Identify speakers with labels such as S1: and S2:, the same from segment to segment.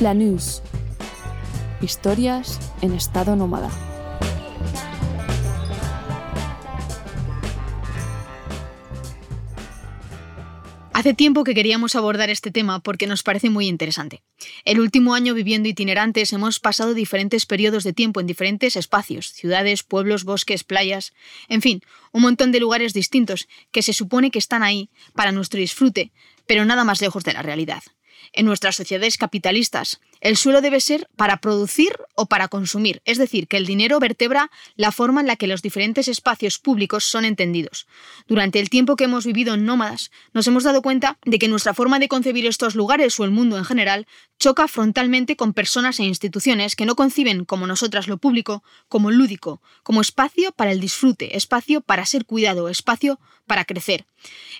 S1: Flanús. Historias en estado nómada.
S2: Hace tiempo que queríamos abordar este tema porque nos parece muy interesante. El último año viviendo itinerantes hemos pasado diferentes periodos de tiempo en diferentes espacios, ciudades, pueblos, bosques, playas, en fin, un montón de lugares distintos que se supone que están ahí para nuestro disfrute, pero nada más lejos de la realidad en nuestras sociedades capitalistas. El suelo debe ser para producir o para consumir, es decir, que el dinero vertebra la forma en la que los diferentes espacios públicos son entendidos. Durante el tiempo que hemos vivido en nómadas, nos hemos dado cuenta de que nuestra forma de concebir estos lugares o el mundo en general choca frontalmente con personas e instituciones que no conciben como nosotras lo público como lúdico, como espacio para el disfrute, espacio para ser cuidado, espacio para crecer.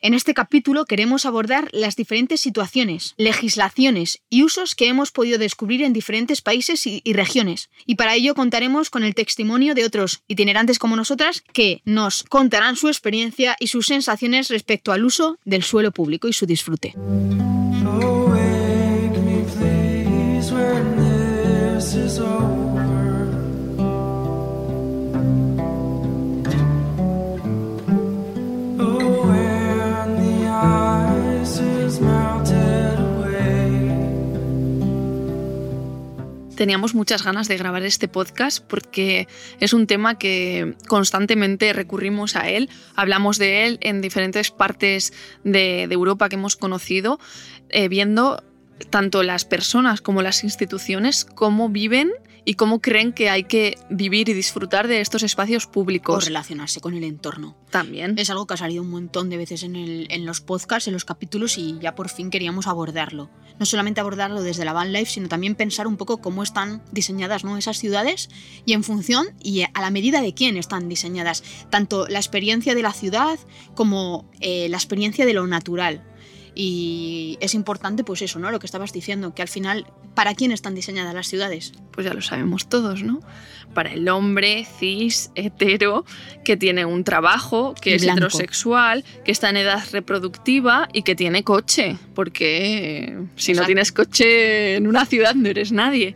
S2: En este capítulo queremos abordar las diferentes situaciones, legislaciones y usos que hemos podido descubrir en diferentes países y, regiones. Y para ello contaremos con el testimonio de otros itinerantes como nosotras que nos contarán su experiencia y sus sensaciones respecto al uso del suelo público y su disfrute.
S3: Teníamos muchas ganas de grabar este podcast porque es un tema que constantemente recurrimos a él, hablamos de él en diferentes partes de, Europa que hemos conocido, eh, viendo tanto las personas como las instituciones cómo viven y cómo creen que hay que vivir y disfrutar de estos espacios públicos.
S2: O relacionarse con el entorno.
S3: También.
S2: Es algo que ha salido un montón de veces en, en los podcasts, en los capítulos y ya por fin queríamos abordarlo. No solamente abordarlo desde la van life, sino también pensar un poco cómo están diseñadas ¿no? esas ciudades y en función y a la medida de quién están diseñadas. Tanto la experiencia de la ciudad como eh, la experiencia de lo natural. Y es importante, pues eso, ¿no? Lo que estabas diciendo, que al final, ¿para quién están diseñadas las ciudades?
S3: Pues ya lo sabemos todos, ¿no? Para el hombre cis, hetero, que tiene un trabajo, que es heterosexual, que está en edad reproductiva y que tiene coche, porque si no tienes coche en una ciudad no eres nadie.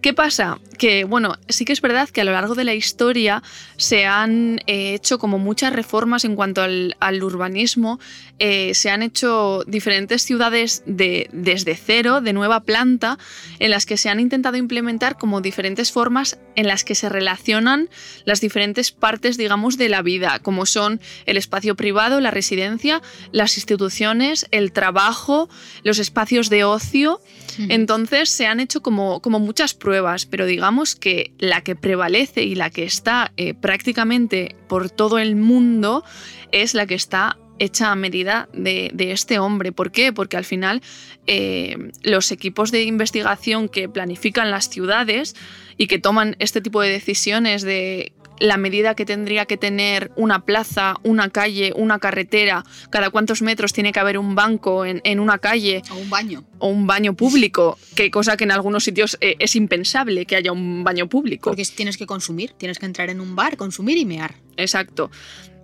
S3: ¿Qué pasa? Que, bueno, sí que es verdad que a lo largo de la historia se han eh, hecho como muchas reformas en cuanto al, urbanismo, eh, se han hecho diferentes ciudades de, desde cero, de nueva planta, en las que se han intentado implementar como diferentes formas en las que se relacionan las diferentes partes, digamos, de la vida, como son el espacio privado, la residencia, las instituciones, el trabajo, los espacios de ocio. Entonces se han hecho como, como muchas pruebas, pero digamos que la que prevalece y la que está eh, prácticamente por todo el mundo es la que está hecha a medida de, este hombre. ¿Por qué? Porque al final eh, los equipos de investigación que planifican las ciudades y que toman este tipo de decisiones de la medida que tendría que tener una plaza, una calle, una carretera, cada cuántos metros tiene que haber un banco en, una calle.
S2: O un baño.
S3: O un baño público, que cosa que en algunos sitios eh, es impensable que haya un baño público.
S2: Porque tienes que consumir, tienes que entrar en un bar, consumir y mear.
S3: Exacto.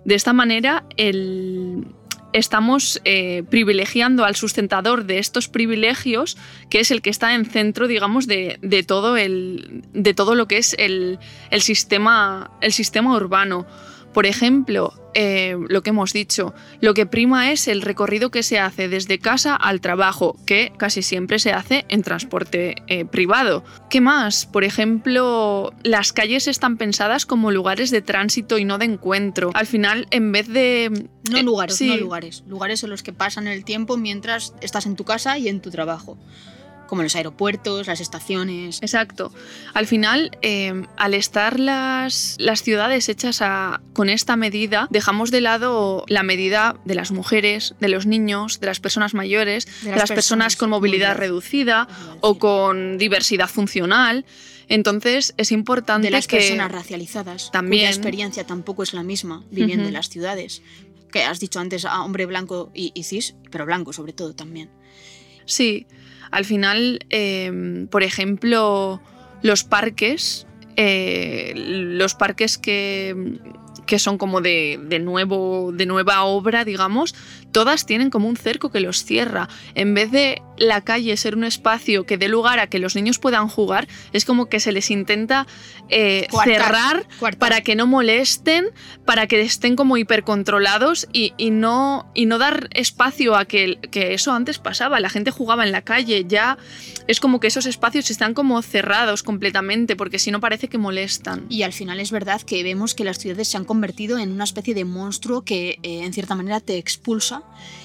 S3: De esta manera, el, estamos eh, privilegiando al sustentador de estos privilegios, que es el que está en centro, digamos, de, todo, el, de todo lo que es el, sistema, el sistema urbano. Por ejemplo, eh, lo que hemos dicho, lo que prima es el recorrido que se hace desde casa al trabajo, que casi siempre se hace en transporte eh, privado. ¿Qué más? Por ejemplo, las calles están pensadas como lugares de tránsito y no de encuentro. Al final, en vez de...
S2: No eh, lugares, no lugares. Lugares en los que pasan el tiempo mientras estás en tu casa y en tu trabajo. Como los aeropuertos, las estaciones.
S3: Exacto. Al final, eh, al estar las, las ciudades hechas a, con esta medida, dejamos de lado la medida de las mujeres, de los niños, de las personas mayores, de las, personas, con movilidad reducida o con diversidad funcional. Entonces es importante
S2: de las
S3: que
S2: personas racializadas
S3: también
S2: cuya experiencia tampoco es la misma viviendo en las ciudades. Que has dicho antes a hombre blanco y, y cis, pero blanco sobre todo también.
S3: Sí, al final, eh, por ejemplo, los parques, eh, los parques que, que son como de, de nuevo, de nueva obra, digamos, todas tienen como un cerco que los cierra. En vez de la calle ser un espacio que dé lugar a que los niños puedan jugar, es como que se les intenta eh, cerrar para que no molesten, para que estén como hipercontrolados y, y no, y no dar espacio a que, que eso antes pasaba. La gente jugaba en la calle, ya es como que esos espacios están como cerrados completamente, porque si no parece que molestan.
S2: Y al final es verdad que vemos que las ciudades se han convertido en una especie de monstruo que eh, en cierta manera te expulsa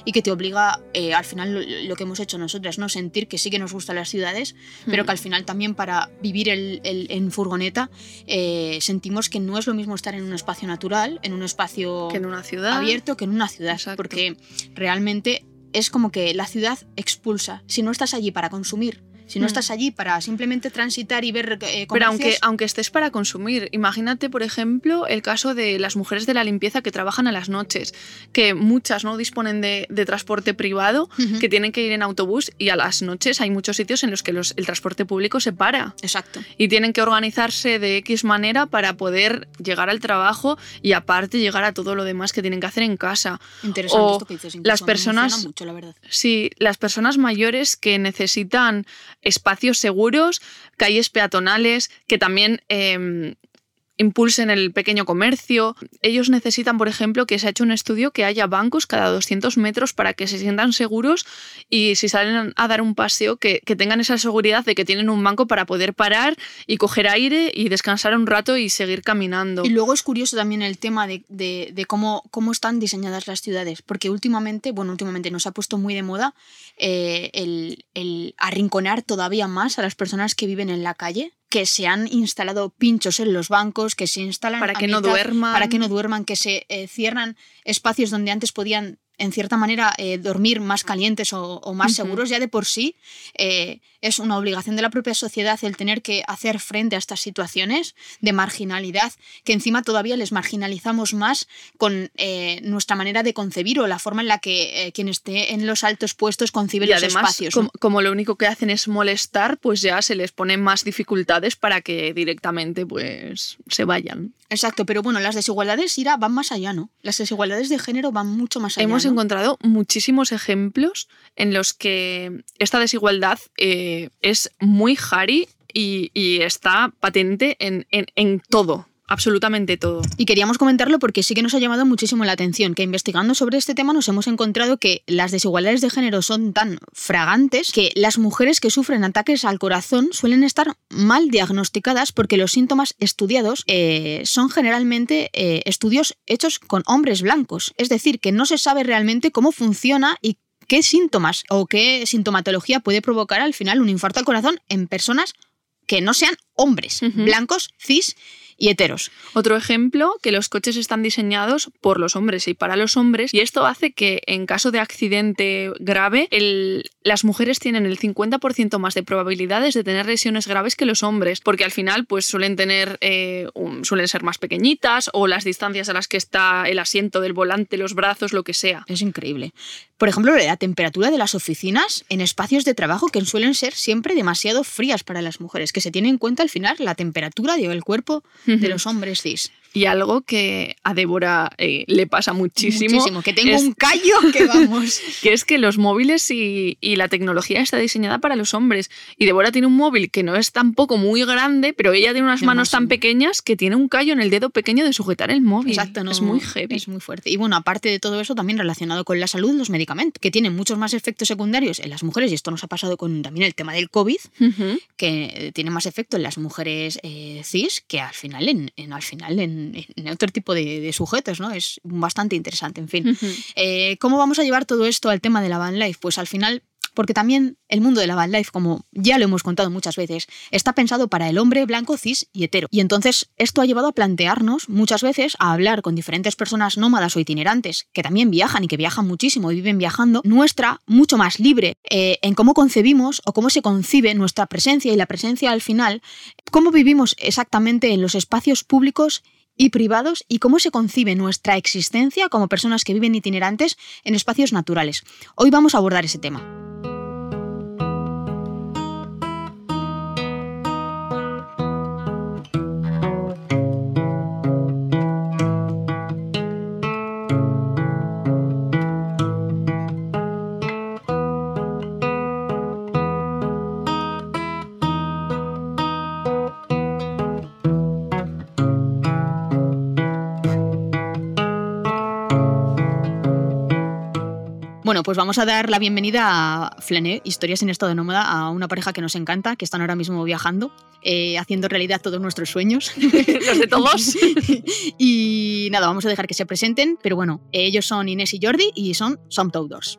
S2: y que te obliga, eh, al final lo, lo que hemos hecho nosotras, ¿no? sentir que sí que nos gustan las ciudades, pero que al final también para vivir el- el- en furgoneta eh, sentimos que no es lo mismo estar en un espacio natural, en un espacio
S3: Que en una ciudad.
S2: abierto que en una ciudad,
S3: Exacto.
S2: porque realmente es como que la ciudad expulsa. Si no estás allí para consumir, si no
S3: Mm.
S2: estás allí para simplemente transitar y ver eh,
S3: Pero aunque,
S2: comercios,
S3: aunque estés para consumir, imagínate, por ejemplo, el caso de las mujeres de la limpieza que trabajan a las noches, que muchas no disponen de, de transporte privado, que tienen que ir en autobús y a las noches hay muchos sitios en los que los- el transporte público se para
S2: Exacto.
S3: y tienen que organizarse de X manera para poder llegar al trabajo y aparte llegar a todo lo demás que tienen que hacer en casa.
S2: Interesante
S3: O
S2: esto que dices.
S3: las personas-
S2: mucho, la verdad.
S3: Sí, las personas mayores que necesitan espacios seguros, calles peatonales, que también eh, impulsen el pequeño comercio. Ellos necesitan, por ejemplo, que se ha hecho un estudio que haya bancos cada 200 metros para que se sientan seguros y si salen a dar un paseo, que, tengan esa seguridad de que tienen un banco para poder parar y coger aire y descansar un rato y seguir caminando.
S2: Y luego es curioso también el tema de, cómo, están diseñadas las ciudades, porque últimamente, bueno, últimamente nos ha puesto muy de moda eh, el arrinconar todavía más a las personas que viven en la calle, que se han instalado pinchos en los bancos, que se instalan
S3: Para que no duerman.
S2: para que no duerman, que se eh, cierran espacios donde antes podían en cierta manera eh, dormir más calientes o, o más
S3: Ujú.
S2: seguros ya de por sí eh, es una obligación de la propia sociedad el tener que hacer frente a estas situaciones de marginalidad que encima todavía les marginalizamos más con eh, nuestra manera de concebir o la forma en la que eh, quien esté en los altos puestos concibe
S3: Y
S2: los
S3: además,
S2: espacios.
S3: como lo único que hacen es molestar, pues ya se les ponen más dificultades para que directamente pues se vayan.
S2: Exacto, pero bueno, las desigualdades Ira, van más allá, ¿no? Las desigualdades de género van mucho más allá.
S3: Hemos
S2: ¿no?
S3: Encontrado muchísimos ejemplos en los que esta desigualdad eh, es muy jari y, está patente en, en- en todo, absolutamente todo.
S2: Y queríamos comentarlo porque sí que nos ha llamado muchísimo la atención que investigando sobre este tema nos hemos encontrado que las desigualdades de género son tan fragantes que las mujeres que sufren ataques al corazón suelen estar mal diagnosticadas porque los síntomas estudiados eh, son generalmente eh, estudios hechos con hombres blancos. Es decir, que no se sabe realmente cómo funciona y qué síntomas o qué sintomatología puede provocar al final un infarto al corazón en personas que no sean hombres, blancos, cis y heteros.
S3: Otro ejemplo, que los coches están diseñados por los hombres y para los hombres, y esto hace que en caso de accidente grave, el- las mujeres tienen el 50% más de probabilidades de tener lesiones graves que los hombres, porque al final pues suelen tener, eh, un- suelen ser más pequeñitas o las distancias a las que está el asiento del volante, los brazos, lo que sea.
S2: Es increíble. Por ejemplo, la temperatura de las oficinas en espacios de trabajo que suelen ser siempre demasiado frías para las mujeres, que se tiene en cuenta al final la temperatura del cuerpo de los hombres cis.
S3: Y algo que a Débora eh, le pasa muchísimo,
S2: que tengo
S3: es-
S2: un callo que vamos.
S3: que es que los móviles y, y la tecnología está diseñada para los hombres. Y Débora tiene un móvil que no es tampoco muy grande, pero ella tiene unas manos tan pequeñas que tiene un callo en el dedo pequeño de sujetar el móvil.
S2: Exacto, no,
S3: es muy heavy.
S2: Es muy fuerte. Y bueno, aparte de todo eso, también relacionado con la salud, los medicamentos, que tienen muchos más efectos secundarios en las mujeres, y esto nos ha pasado con también el tema del COVID, que eh, tiene más efecto en las mujeres eh, cis que al final en, en- al final en, en otro tipo de, de sujetos, ¿no? Es bastante interesante, en fin. Eh, ¿Cómo vamos a llevar todo esto al tema de la van life? Pues al final porque también el mundo de la van life, como ya lo hemos contado muchas veces, está pensado para el hombre blanco, cis y hetero. Y entonces esto ha llevado a plantearnos muchas veces a hablar con diferentes personas nómadas o itinerantes que también viajan y que viajan muchísimo y viven viajando, nuestra mucho más libre eh, en cómo concebimos o cómo se concibe nuestra presencia y la presencia al final, cómo vivimos exactamente en los espacios públicos y privados y cómo se concibe nuestra existencia como personas que viven itinerantes en espacios naturales. Hoy vamos a abordar ese tema. Pues vamos a dar la bienvenida a Flené, Historias en estado de nómada, a una pareja que nos encanta, que están ahora mismo viajando, eh, haciendo realidad todos nuestros sueños.
S3: Los de todos.
S2: y nada, vamos a dejar que se presenten, pero bueno, ellos son Inés y Jordi y son Some Outdoors.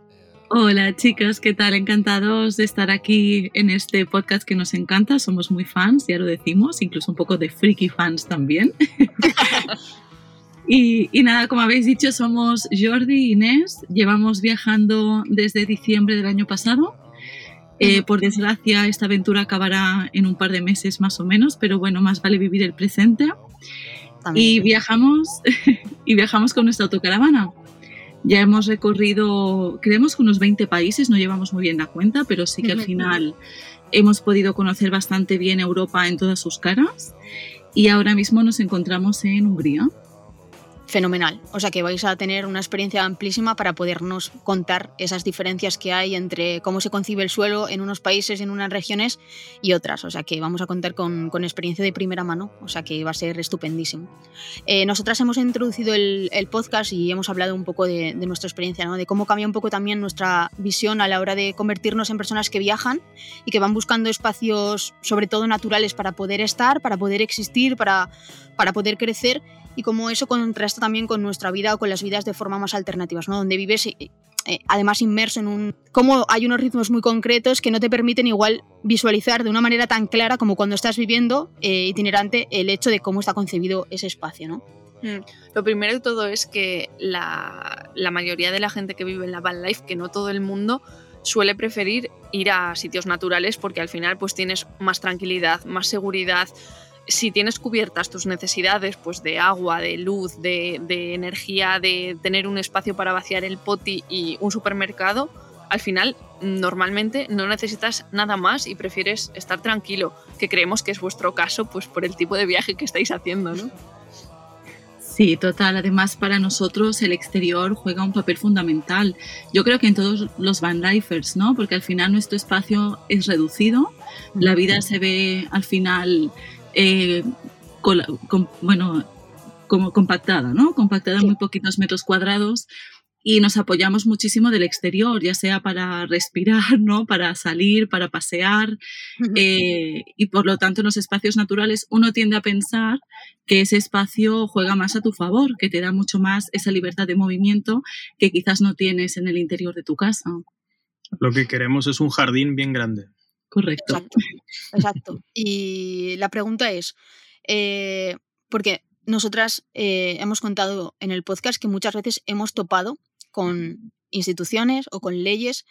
S4: Hola chicos, ¿qué tal? Encantados de estar aquí en este podcast que nos encanta. Somos muy fans, ya lo decimos, incluso un poco de freaky fans también. Y, nada, como habéis dicho, somos Jordi y Inés. Llevamos viajando desde diciembre del año pasado. Eh, por desgracia, esta aventura acabará en un par de meses más o menos, pero bueno, más vale vivir el presente. Y viajamos, y viajamos con nuestra autocaravana. Ya hemos recorrido, creemos que unos 20 países, no llevamos muy bien la cuenta, pero sí que al final hemos podido conocer bastante bien Europa en todas sus caras. Y ahora mismo nos encontramos en Hungría
S2: fenomenal. O sea que vais a tener una experiencia amplísima para podernos contar esas diferencias que hay entre cómo se concibe el suelo en unos países, en unas regiones y otras. O sea que vamos a contar con, experiencia de primera mano. O sea que va a ser estupendísimo. Eh, nosotras hemos introducido el, podcast y hemos hablado un poco de, nuestra experiencia, ¿no? de cómo cambia un poco también nuestra visión a la hora de convertirnos en personas que viajan y que van buscando espacios, sobre todo naturales, para poder estar, para poder existir, para, para poder crecer y cómo eso contrasta también con nuestra vida o con las vidas de forma más alternativas, ¿no? Donde vives eh, eh, además inmerso en un... Cómo hay unos ritmos muy concretos que no te permiten igual visualizar de una manera tan clara como cuando estás viviendo eh, itinerante el hecho de cómo está concebido ese espacio, ¿no?
S3: Mm. Lo primero de todo es que la, la mayoría de la gente que vive en la van life, que no todo el mundo, suele preferir ir a sitios naturales porque al final pues tienes más tranquilidad, más seguridad, si tienes cubiertas tus necesidades pues de agua, de luz, de, energía, de tener un espacio para vaciar el poti y un supermercado, al final normalmente no necesitas nada más y prefieres estar tranquilo, que creemos que es vuestro caso pues por el tipo de viaje que estáis haciendo, ¿no?
S4: Sí, total. Además, para nosotros el exterior juega un papel fundamental. Yo creo que en todos los van lifers, ¿no? Porque al final nuestro espacio es reducido, la vida se ve al final eh, bueno, como compactada, ¿no? Compactada en muy poquitos metros cuadrados y nos apoyamos muchísimo del exterior, ya sea para respirar, ¿no? Para salir, para pasear eh, y por lo tanto en los espacios naturales uno tiende a pensar que ese espacio juega más a tu favor, que te da mucho más esa libertad de movimiento que quizás no tienes en el interior de tu casa.
S5: Lo que queremos es un jardín bien grande.
S4: Correcto.
S2: Exacto. Y la pregunta es, eh, porque nosotras eh, hemos contado en el podcast que muchas veces hemos topado con instituciones o con leyes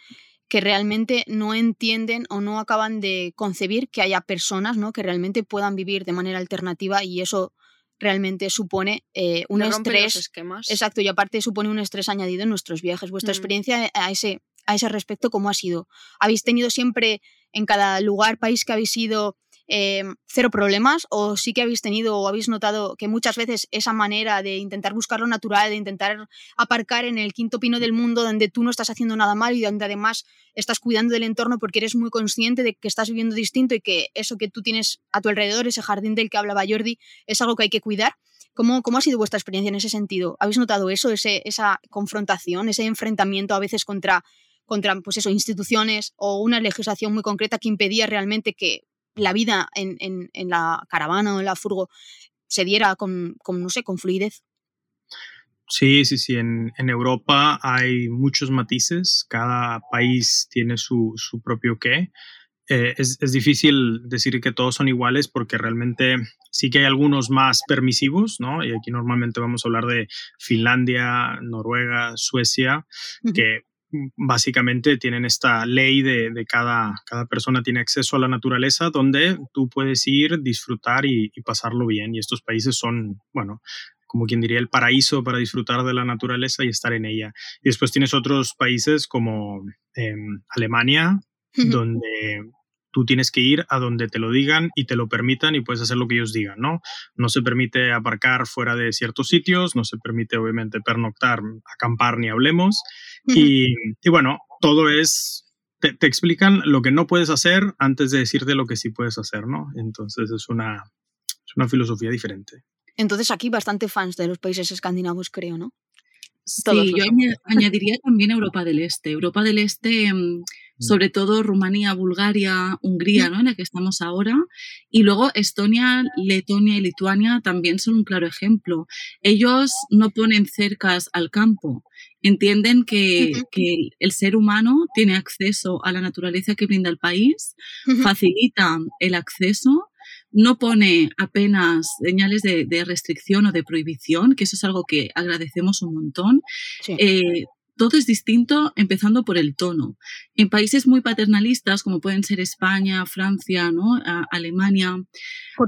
S2: que realmente no entienden o no acaban de concebir que haya personas ¿no? que realmente puedan vivir de manera alternativa y eso realmente supone eh, un estrés. Exacto, y aparte supone un estrés añadido en nuestros viajes. Vuestra mm. experiencia a ese, a ese respecto, ¿cómo ha sido? ¿Habéis tenido siempre en cada lugar, país que habéis ido, em, cero problemas? ¿O sí que habéis tenido o habéis notado que muchas veces esa manera de intentar buscar lo natural, de intentar aparcar en el quinto pino del mundo donde tú no estás haciendo nada mal y donde además estás cuidando del entorno porque eres muy consciente de que estás viviendo distinto y que eso que tú tienes a tu alrededor, ese jardín del que hablaba Jordi, es algo que hay que cuidar? ¿Cómo, ¿Cómo, ha sido vuestra experiencia en ese sentido? ¿Habéis notado eso, ese, esa confrontación, ese enfrentamiento a veces contra contra pues eso, instituciones o una legislación muy concreta que impedía realmente que la vida en, en, la caravana o en la furgo se diera con, con, no sé, con fluidez.
S5: Sí, sí, sí. En, Europa hay muchos matices. Cada país tiene su, propio qué. Eh, es, difícil decir que todos son iguales porque realmente sí que hay algunos más permisivos, ¿no? Y aquí normalmente vamos a hablar de Finlandia, Noruega, Suecia, que básicamente tienen esta ley de, de, cada, cada persona tiene acceso a la naturaleza donde tú puedes ir, disfrutar y, pasarlo bien. Y estos países son, bueno, como quien diría, el paraíso para disfrutar de la naturaleza y estar en ella. Y después tienes otros países como em, Alemania, donde tú tienes que ir a donde te lo digan y te lo permitan y puedes hacer lo que ellos digan, ¿no? No se permite aparcar fuera de ciertos sitios, no se permite obviamente pernoctar, acampar ni hablemos. y, bueno, todo es, te, explican lo que no puedes hacer antes de decirte lo que sí puedes hacer, ¿no? Entonces es una, es una filosofía diferente.
S2: Entonces aquí bastante fans de los países escandinavos, creo, ¿no?
S4: Sí, yo añadiría también Europa del Este. Europa del Este mm, Mm. sobre todo Rumanía, Bulgaria, Hungría, ¿no? en la que estamos ahora. Y luego Estonia, Letonia y Lituania también son un claro ejemplo. Ellos no ponen cercas al campo, entienden que, el ser humano tiene acceso a la naturaleza que brinda el país, facilita el acceso no pone apenas señales de, restricción o de prohibición, que eso es algo que agradecemos un montón. Eh, todo es distinto empezando por el tono. En países muy paternalistas, como pueden ser España, Francia, ¿no? Alemania,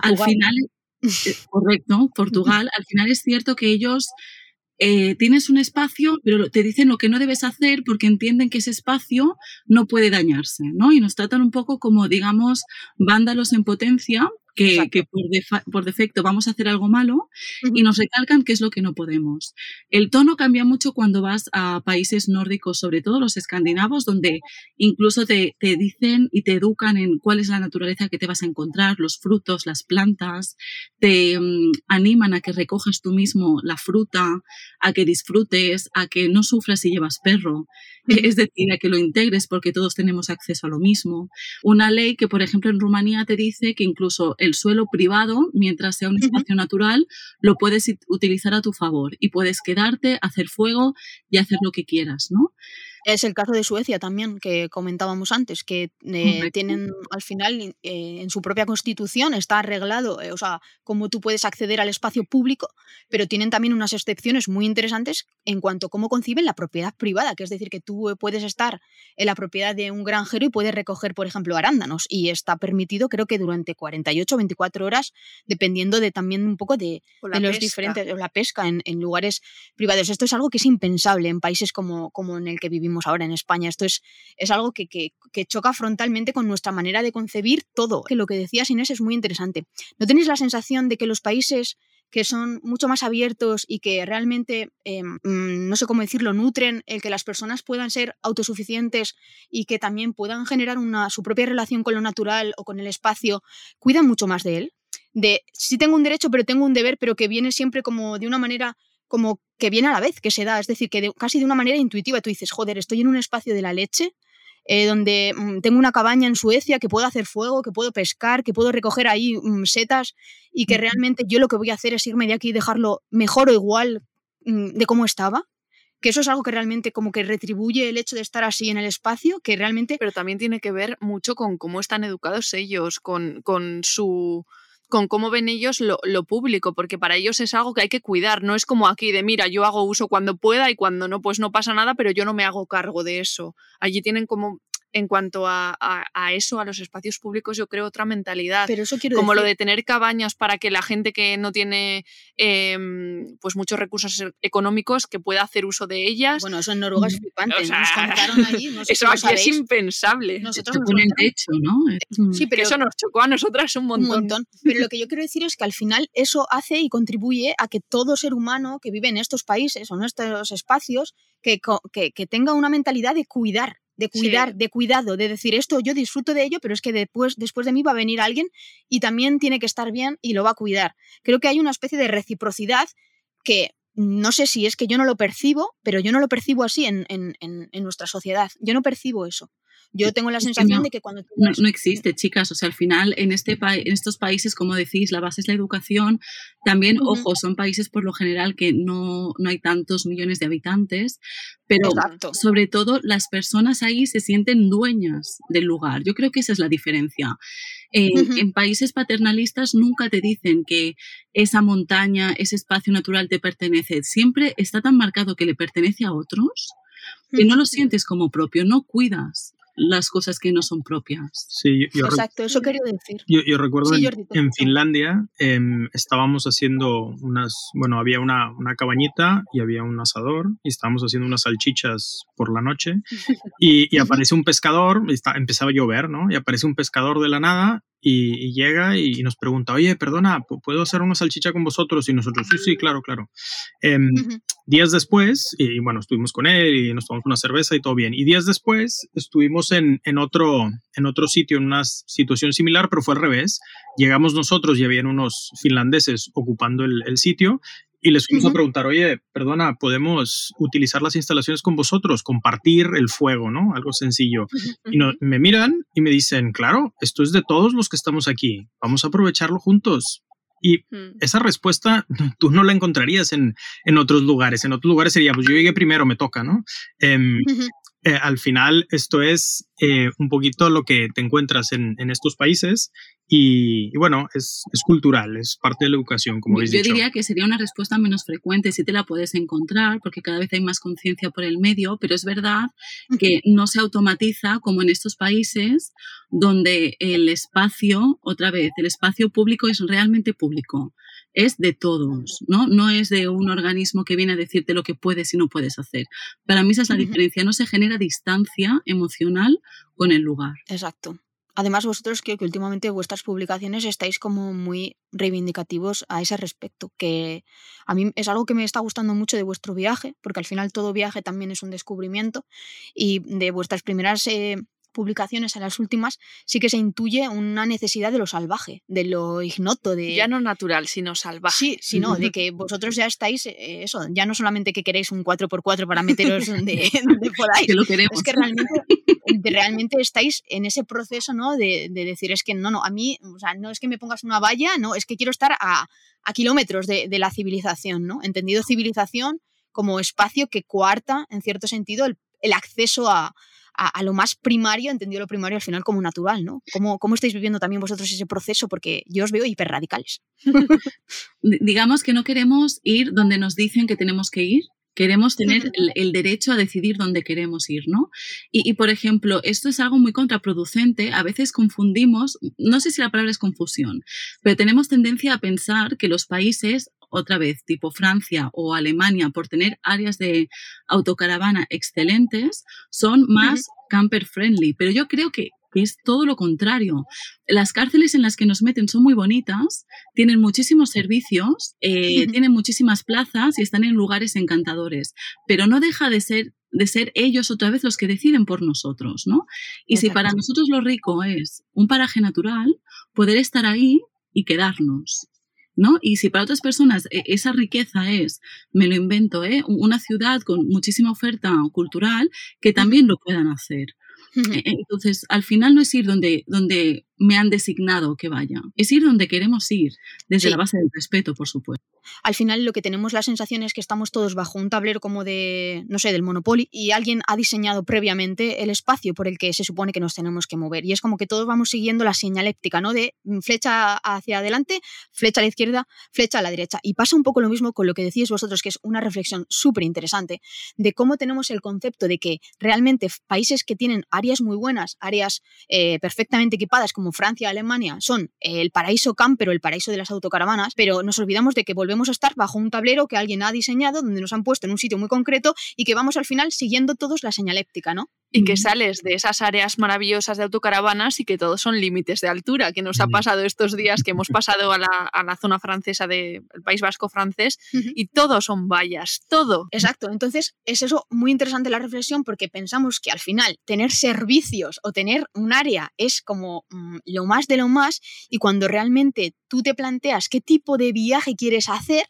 S4: al final, eh, correcto, Portugal, al final es cierto que ellos eh, tienes un espacio, pero te dicen lo que no debes hacer porque entienden que ese espacio no puede dañarse, ¿no? Y nos tratan un poco como, digamos, vándalos en potencia que, por, defecto vamos a hacer algo malo y nos recalcan qué es lo que no podemos. El tono cambia mucho cuando vas a países nórdicos, sobre todo los escandinavos, donde incluso te, dicen y te educan en cuál es la naturaleza que te vas a encontrar, los frutos, las plantas, te mm, animan a que recojas tú mismo la fruta, a que disfrutes, a que no sufras si llevas perro, es decir, a que lo integres porque todos tenemos acceso a lo mismo. Una ley que, por ejemplo, en Rumanía te dice que incluso el suelo privado, mientras sea un espacio natural, lo puedes utilizar a tu favor y puedes quedarte, hacer fuego y hacer lo que quieras, ¿no?
S2: Es el caso de Suecia también, que comentábamos antes, que eh, tienen al final eh, en su propia constitución está arreglado, eh, o sea, cómo tú puedes acceder al espacio público, pero tienen también unas excepciones muy interesantes en cuanto a cómo conciben la propiedad privada, que es decir, que tú puedes estar en la propiedad de un granjero y puedes recoger, por ejemplo, arándanos, y está permitido creo que durante 48 o 24 horas, dependiendo de también un poco de, los diferentes, la pesca en, en, lugares privados. Esto es algo que es impensable en países como, como en el que vivimos ahora en España. Esto es, es algo que, choca frontalmente con nuestra manera de concebir todo. Que lo que decías Inés es muy interesante. ¿No tenéis la sensación de que los países que son mucho más abiertos y que realmente, em, mm, no sé cómo decirlo, nutren el que las personas puedan ser autosuficientes y que también puedan generar una, su propia relación con lo natural o con el espacio, cuidan mucho más de él. De sí tengo un derecho, pero tengo un deber, pero que viene siempre como de una manera como que viene a la vez, que se da, es decir, que casi de una manera intuitiva tú dices, joder, estoy en un espacio de la leche, eh, donde mm, tengo una cabaña en Suecia, que puedo hacer fuego, que puedo pescar, que puedo recoger ahí mm, setas y que realmente yo lo que voy a hacer es irme de aquí y dejarlo mejor o igual mm, de cómo estaba. Que eso es algo que realmente como que retribuye el hecho de estar así en el espacio, que realmente...
S3: Pero también tiene que ver mucho con cómo están educados ellos, con, con su con cómo ven ellos lo, público, porque para ellos es algo que hay que cuidar, no es como aquí de mira, yo hago uso cuando pueda y cuando no, pues no pasa nada, pero yo no me hago cargo de eso. Allí tienen como en cuanto a, eso, a los espacios públicos, yo creo otra mentalidad.
S2: Pero eso quiero
S3: Como lo de tener cabañas para que la gente que no tiene em, pues muchos recursos e, económicos que pueda hacer uso de ellas.
S2: Bueno, eso en Noruega es flipante.
S3: eso aquí es impensable.
S4: Nosotros nos el techo, ¿no?
S3: Sí, pero eso nos chocó a nosotras un montón. un montón.
S2: Pero lo que yo quiero decir es que al final eso hace y contribuye a que todo ser humano que vive en estos países o en estos espacios que, que, que tenga una mentalidad de cuidar de cuidar, de cuidado, de decir esto yo disfruto de ello, pero es que después, después de mí va a venir alguien y también tiene que estar bien y lo va a cuidar. Creo que hay una especie de reciprocidad que no sé si es que yo no lo percibo, pero yo no lo percibo así en, en, en, nuestra sociedad. Yo no percibo eso. Yo tengo la sensación de que cuando...
S4: no, existe, chicas. O sea, al final, en, este en estos países, como decís, la base es la educación. También, ojo, son países por lo general que no, no hay tantos millones de habitantes, pero sobre todo las personas ahí se sienten dueñas del lugar. Yo creo que esa es la diferencia. En países paternalistas nunca te dicen que esa montaña, ese espacio natural te pertenece. Siempre está tan marcado que le pertenece a otros que no lo sientes como propio, no cuidas las cosas que no son propias.
S5: Sí,
S2: yo, Exacto, eso quería decir.
S5: Yo, recuerdo en, Finlandia em, estábamos haciendo unas, bueno, había una, una, cabañita y había un asador y estábamos haciendo unas salchichas por la noche y, y aparece un pescador, está, empezaba a llover, ¿no? Y aparece un pescador de la nada y, llega y, nos pregunta, oye, perdona, ¿puedo hacer una salchicha con vosotros? Y nosotros, sí, sí, claro, claro. Em, días después, y, bueno, estuvimos con él y nos tomamos una cerveza y todo bien. Y días después estuvimos en, en, otro, en otro sitio, en una situación similar, pero fue al revés. Llegamos nosotros y habían unos finlandeses ocupando el, el sitio y les fuimos a preguntar, oye, perdona, ¿podemos utilizar las instalaciones con vosotros? Compartir el fuego, ¿no? Algo sencillo. Y me miran y me dicen, claro, esto es de todos los que estamos aquí, vamos a aprovecharlo juntos. Y mm. esa respuesta tú no la encontrarías en, en, otros lugares. En otros lugares sería, pues yo llegué primero, me toca, ¿no? Em, eh, al final esto es eh, un poquito lo que te encuentras en, en estos países y, bueno, es, es, cultural, es parte de la educación, como
S4: Yo diría que sería una respuesta menos frecuente, si te la puedes encontrar, porque cada vez hay más conciencia por el medio, pero es verdad que no se automatiza como en estos países donde el espacio, otra vez, el espacio público es realmente público es de todos, ¿no? No es de un organismo que viene a decirte lo que puedes y no puedes hacer. Para mí esa es la diferencia, no se genera distancia emocional con el lugar.
S2: Exacto. Además, vosotros creo que últimamente vuestras publicaciones estáis como muy reivindicativos a ese respecto, que a mí es algo que me está gustando mucho de vuestro viaje, porque al final todo viaje también es un descubrimiento, y de vuestras primeras eh, publicaciones, a las últimas, sí que se intuye una necesidad de lo salvaje, de lo ignoto, de...
S3: Ya no natural, sino salvaje.
S2: Sí, sino de que vosotros ya estáis, eh, eso, ya no solamente que queréis un 4x4 para meteros de, de por ahí,
S4: que lo queremos.
S2: es que realmente, realmente estáis en ese proceso, ¿no? De, decir, es que no, no, a mí, o sea, no es que me pongas una valla, no, es que quiero estar a, kilómetros de, de la civilización, ¿no? Entendido civilización como espacio que coarta, en cierto sentido, el acceso a, a, lo más primario, entendido lo primario al final como natural, ¿no? ¿Cómo, ¿Cómo estáis viviendo también vosotros ese proceso? Porque yo os veo hiperradicales.
S4: Digamos que no queremos ir donde nos dicen que tenemos que ir, queremos tener el, derecho a decidir dónde queremos ir, ¿no? Y, y, por ejemplo, esto es algo muy contraproducente. A veces confundimos, no sé si la palabra es confusión, pero tenemos tendencia a pensar que los países otra vez tipo Francia o Alemania, por tener áreas de autocaravana excelentes, son más camper friendly. Pero yo creo que, es todo lo contrario. Las cárceles en las que nos meten son muy bonitas, tienen muchísimos servicios, eh, tienen muchísimas plazas y están en lugares encantadores, pero no deja de ser de ser ellos otra vez los que deciden por nosotros, ¿no? Y si para nosotros lo rico es un paraje natural, poder estar ahí y quedarnos. ¿No? Y si para otras personas e, esa riqueza es, me lo invento, ¿eh? una ciudad con muchísima oferta cultural, que también lo puedan hacer. E, entonces, al final no es ir donde, donde me han designado que vaya, es ir donde queremos ir, desde la base del respeto, por supuesto
S2: al final lo que tenemos la sensación es que estamos todos bajo un tablero como de, no sé, del Monopoly y alguien ha diseñado previamente el espacio por el que se supone que nos tenemos que mover. Y es como que todos vamos siguiendo la señaléptica, ¿no? De mm, flecha hacia adelante, flecha a la izquierda, flecha a la derecha. Y pasa un poco lo mismo con lo que decís vosotros, que es una reflexión súper interesante de cómo tenemos el concepto de que realmente países que tienen áreas muy buenas, áreas eh, perfectamente equipadas como Francia, Alemania, son el paraíso camper o el paraíso de las autocaravanas, pero nos olvidamos de que volvemos a estar bajo un tablero que alguien ha diseñado, donde nos han puesto en un sitio muy concreto y que vamos al final siguiendo todos la señaléptica, ¿no?
S3: Y que sales de esas áreas maravillosas de autocaravanas y que todos son límites de altura, que nos ha pasado estos días que hemos pasado a la, zona francesa del País Vasco francés y todo son vallas, todo.
S2: Exacto, entonces es eso muy interesante la reflexión porque pensamos que al final tener servicios o tener un área es como mm, lo más de lo más y cuando realmente tú te planteas qué tipo de viaje quieres hacer,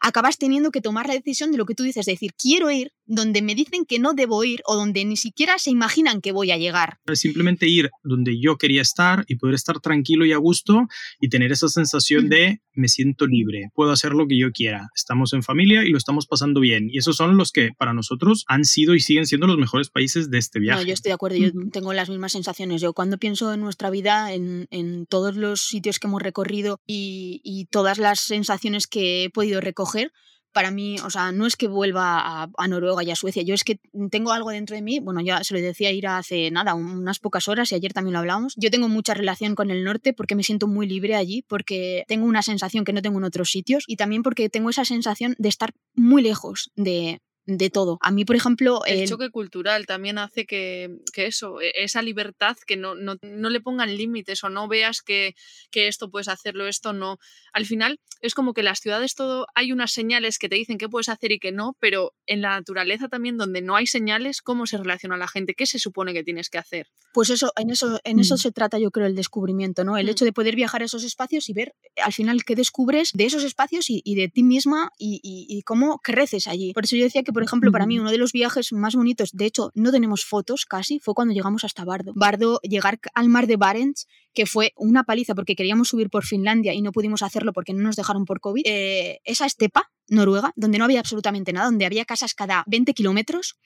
S2: acabas teniendo que tomar la decisión de lo que tú dices, de decir, quiero ir donde me dicen que no debo ir o donde ni siquiera se imaginan que voy a llegar.
S5: Simplemente ir donde yo quería estar y poder estar tranquilo y a gusto y tener esa sensación de me siento libre, puedo hacer lo que yo quiera, estamos en familia y lo estamos pasando bien. Y esos son los que para nosotros han sido y siguen siendo los mejores países de este viaje.
S2: No, yo estoy de acuerdo, yo tengo las mismas sensaciones. Yo cuando pienso en nuestra vida, en, en todos los sitios que hemos recorrido y, y todas las sensaciones que he podido recoger, para mí, o sea, no es que vuelva a, Noruega y a Suecia, yo es que tengo algo dentro de mí, bueno, ya se lo decía ir hace nada, unas pocas horas y ayer también lo hablamos, yo tengo mucha relación con el norte porque me siento muy libre allí, porque tengo una sensación que no tengo en otros sitios y también porque tengo esa sensación de estar muy lejos de, de todo. A mí, por ejemplo...
S3: El, choque cultural también hace que, eso, e, esa libertad, que no, no, le pongan límites o no veas que, que, esto puedes hacerlo, esto no. Al final es como que en las ciudades todo hay unas señales que te dicen qué puedes hacer y qué no, pero en la naturaleza también donde no hay señales, ¿cómo se relaciona la gente? ¿Qué se supone que tienes que hacer?
S2: Pues eso, en eso, en eso mm. se trata yo creo el descubrimiento, ¿no? El mm. hecho de poder viajar a esos espacios y ver al final qué descubres de esos espacios y, de ti misma y, y cómo creces allí. Por eso yo decía que por ejemplo, para mí uno de los viajes más bonitos, de hecho, no tenemos fotos casi, fue cuando llegamos hasta Bardo. Bardo, llegar al mar de Barents, que fue una paliza porque queríamos subir por Finlandia y no pudimos hacerlo porque no nos dejaron por COVID. Eh, esa estepa noruega, donde no había absolutamente nada, donde había casas cada 20 kilómetros,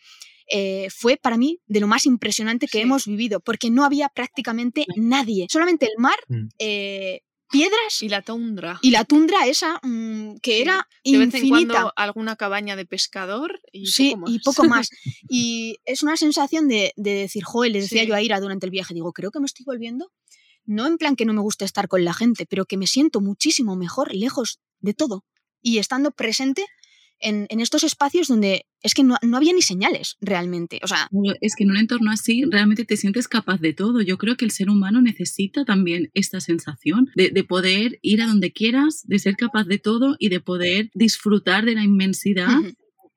S2: eh, fue para mí de lo más impresionante que hemos vivido, porque no había prácticamente nadie, solamente el mar, mm. eh, piedras
S3: y la tundra.
S2: Y la tundra esa mm, que era de Vez en cuando
S3: alguna cabaña de pescador y
S2: sí,
S3: poco más.
S2: y poco más. y es una sensación de, decir, joder, le decía yo a Ira durante el viaje, digo, creo que me estoy volviendo, no en plan que no me gusta estar con la gente, pero que me siento muchísimo mejor lejos de todo y estando presente en, estos espacios donde es que no, había ni señales realmente. O sea,
S4: es que en un entorno así realmente te sientes capaz de todo. Yo creo que el ser humano necesita también esta sensación de, poder ir a donde quieras, de ser capaz de todo y de poder disfrutar de la inmensidad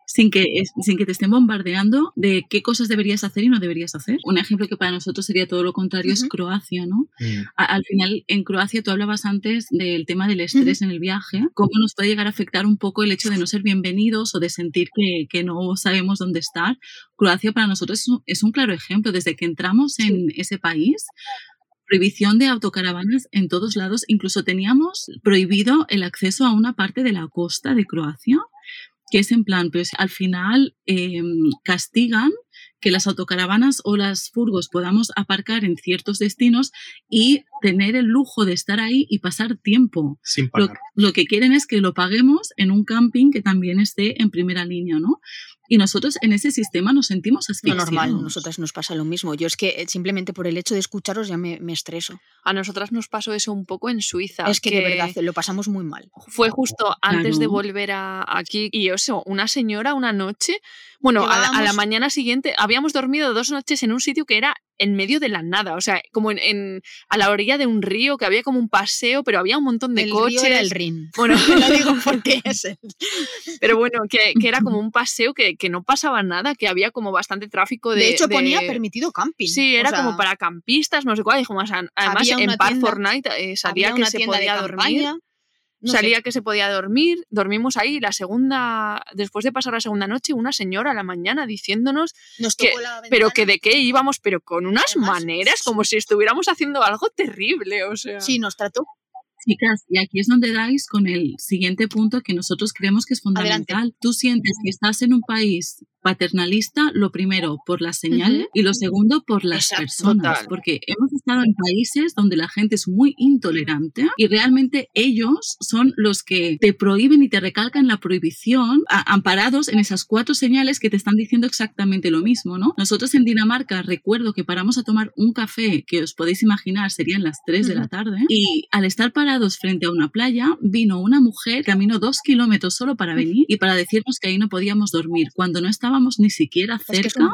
S4: sin que, sin que te estén bombardeando de qué cosas deberías hacer y no deberías hacer. Un ejemplo que para nosotros sería todo lo contrario es Croacia, ¿no? Mm. al final, en Croacia tú hablabas antes del tema del estrés en el viaje, cómo nos puede llegar a afectar un poco el hecho de no ser bienvenidos o de sentir que, que no sabemos dónde estar. Croacia para nosotros es un, es un claro ejemplo. Desde que entramos en ese país, prohibición de autocaravanas en todos lados. Incluso teníamos prohibido el acceso a una parte de la costa de Croacia que es en plan, pues al final em, castigan que las autocaravanas o las furgos podamos aparcar en ciertos destinos y tener el lujo de estar ahí y pasar tiempo.
S5: Sin pagar.
S4: Lo, que quieren es que lo paguemos en un camping que también esté en primera línea, ¿no? Y nosotros en ese sistema nos sentimos asfixiados.
S2: No, normal, a nosotras nos pasa lo mismo. Yo es que eh, simplemente por el hecho de escucharos ya me, estreso.
S3: A nosotras nos pasó eso un poco en Suiza.
S2: Es que, de verdad lo pasamos muy mal.
S3: Fue justo antes de volver a, aquí y eso, una señora una noche, bueno, a, la mañana siguiente habíamos dormido dos noches en un sitio que era en medio de la nada, o sea, como en, a la orilla de un río, que había como un paseo, pero había un montón de coches.
S2: Río el Rin.
S3: Bueno, lo digo porque es el... Pero bueno, que, era como un paseo que, no pasaba nada, que había como bastante tráfico de...
S2: De hecho, ponía permitido camping.
S3: Sí, era como para campistas, no sé cuál. Dijo más, además, en Park Fortnite eh, sabía que se podía dormir salía que se podía dormir, dormimos ahí. La segunda, después de pasar la segunda noche, una señora a la mañana diciéndonos que, pero que de qué íbamos, pero con unas maneras como si estuviéramos haciendo algo terrible, o sea.
S2: Sí, nos trató
S4: Chicas, y aquí es donde dais con el siguiente punto que nosotros creemos que es fundamental. Tú sientes que estás en un país paternalista, lo primero por la señal y lo segundo por las personas, porque hemos estado en países donde la gente es muy intolerante y realmente ellos son los que te prohíben y te recalcan la prohibición amparados en esas cuatro señales que te están diciendo exactamente lo mismo, ¿no? Nosotros en Dinamarca recuerdo que paramos a tomar un café que os podéis imaginar serían las 3 de la tarde y al estar parados frente a una playa vino una mujer, caminó dos kilómetros solo para venir y para decirnos que ahí no podíamos dormir cuando no estábamos ni siquiera cerca